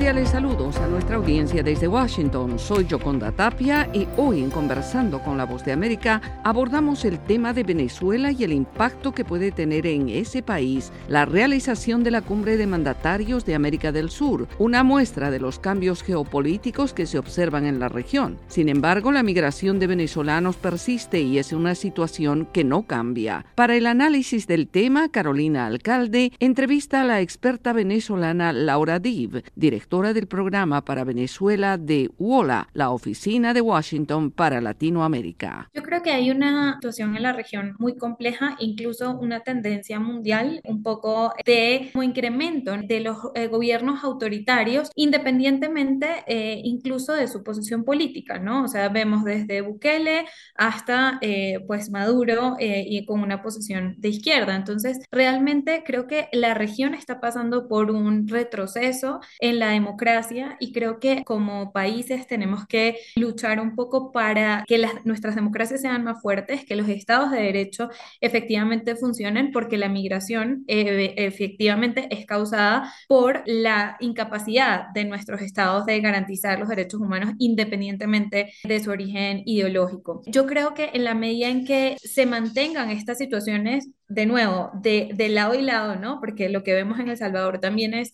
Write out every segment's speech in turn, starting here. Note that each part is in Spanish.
Cordiales saludos a nuestra audiencia desde Washington. Soy Joconda Tapia y hoy en Conversando con la Voz de América abordamos el tema de Venezuela y el impacto que puede tener en ese país la realización de la cumbre de mandatarios de América del Sur, una muestra de los cambios geopolíticos que se observan en la región. Sin embargo, la migración de venezolanos persiste y es una situación que no cambia. Para el análisis del tema, Carolina Alcalde entrevista a la experta venezolana Laura Div directora del programa para Venezuela de WOLA, la oficina de Washington para Latinoamérica. Yo creo que hay una situación en la región muy compleja, incluso una tendencia mundial, un poco de incremento de los eh, gobiernos autoritarios, independientemente eh, incluso de su posición política, ¿no? O sea, vemos desde Bukele hasta eh, pues Maduro y con una posición de izquierda. Entonces, realmente creo que la región está pasando por un retroceso en la democracia y creo que como países tenemos que luchar un poco para que las, nuestras democracias sean más fuertes, que los estados de derecho efectivamente funcionen, porque la migración eh, efectivamente es causada por la incapacidad de nuestros estados de garantizar los derechos humanos independientemente de su origen ideológico. Yo creo que en la medida en que se mantengan estas situaciones de nuevo, de, de, lado y lado, ¿no? Porque lo que vemos en El Salvador también es,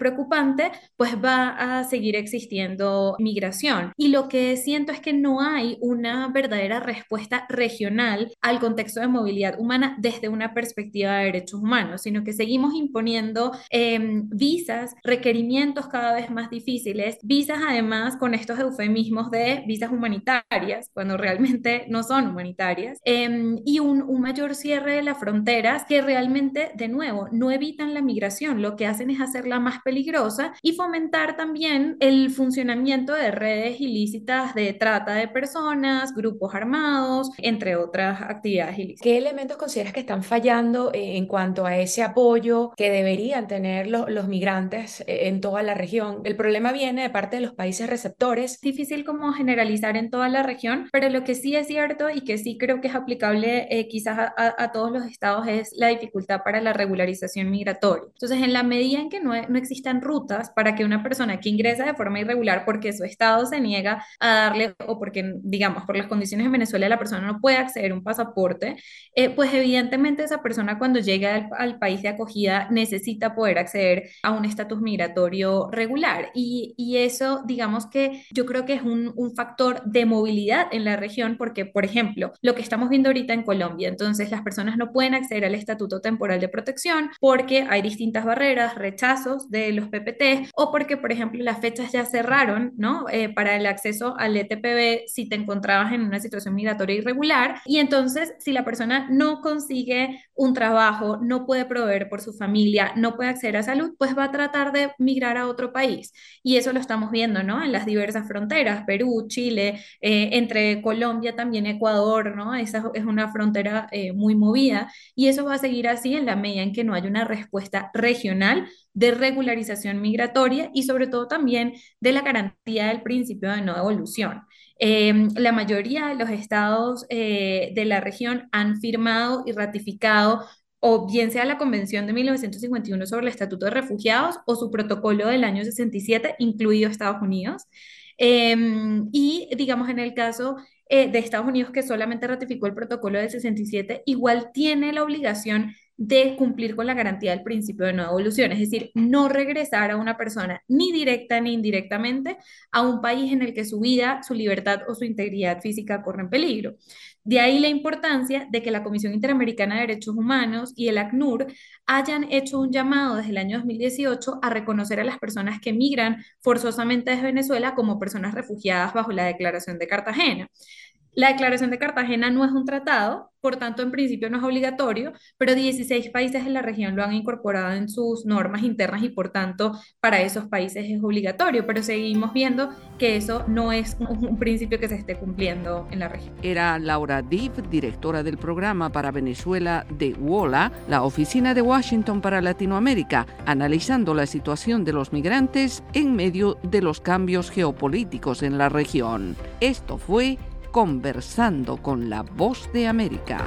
preocupante, pues va a seguir existiendo migración. Y lo que siento es que no hay una verdadera respuesta regional al contexto de movilidad humana desde una perspectiva de derechos humanos, sino que seguimos imponiendo em, visas, requerimientos cada vez más difíciles, visas además con estos eufemismos de visas humanitarias, cuando realmente no son humanitarias, em, y un mayor cierre de la frontera fronteras que realmente, de nuevo, no evitan la migración, lo que hacen es hacerla más peligrosa y fomentar también el funcionamiento de redes ilícitas de trata de personas, grupos armados, entre otras actividades ilícitas. ¿Qué elementos consideras que están fallando eh, en cuanto a ese apoyo que deberían tener los, los migrantes eh, en toda la región? El problema viene de parte de los países receptores. Difícil como generalizar en toda la región, pero lo que sí es cierto y que sí creo que es aplicable eh, quizás a, a todos los estados es la dificultad para la regularización migratoria. Entonces, en la medida en que no, no existan rutas para que una persona que ingresa de forma irregular porque su estado se niega a darle o porque, digamos, por las condiciones en Venezuela la persona no puede acceder a un pasaporte, eh, pues evidentemente esa persona cuando llega al, al, país de acogida necesita poder acceder a un estatus migratorio regular. Y, y, eso, digamos que yo creo que es un, un factor de movilidad en la región porque, por ejemplo, lo que estamos viendo ahorita en Colombia, entonces las personas no pueden acceder al estatuto temporal de protección porque hay distintas barreras, rechazos de los PPT o porque, por ejemplo, las fechas ya cerraron, ¿no? Eh, para el acceso al ETPB si te encontrabas en una situación migratoria irregular y entonces si la persona no consigue un trabajo, no puede proveer por su familia, no puede acceder a salud, pues va a tratar de migrar a otro país. Y eso lo estamos viendo, ¿no? En las diversas fronteras, Perú, Chile, eh, entre Colombia también Ecuador, ¿no? Esa es una frontera eh, muy movida y eso va a seguir así en la medida en que no haya una respuesta regional de regularización migratoria y sobre todo también de la garantía del principio de no devolución. Eh, la mayoría de los estados eh, de la región han firmado y ratificado o bien sea la Convención de 1951 sobre el Estatuto de Refugiados o su protocolo del año 67, incluido Estados Unidos. Eh, y digamos en el caso eh, de Estados Unidos que solamente ratificó el protocolo del 67, igual tiene la obligación de cumplir con la garantía del principio de no devolución, es decir, no regresar a una persona ni directa ni indirectamente a un país en el que su vida, su libertad o su integridad física corren peligro. De ahí la importancia de que la Comisión Interamericana de Derechos Humanos y el ACNUR hayan hecho un llamado desde el año 2018 a reconocer a las personas que migran forzosamente desde Venezuela como personas refugiadas bajo la Declaración de Cartagena. La Declaración de Cartagena no es un tratado, por tanto, en principio no es obligatorio, pero 16 países en la región lo han incorporado en sus normas internas y por tanto para esos países es obligatorio, pero seguimos viendo que eso no es un, principio que se esté cumpliendo en la región. Era Laura Div, directora del programa para Venezuela de WOLA, la oficina de Washington para Latinoamérica, analizando la situación de los migrantes en medio de los cambios geopolíticos en la región. Esto fue Conversando con la Voz de América.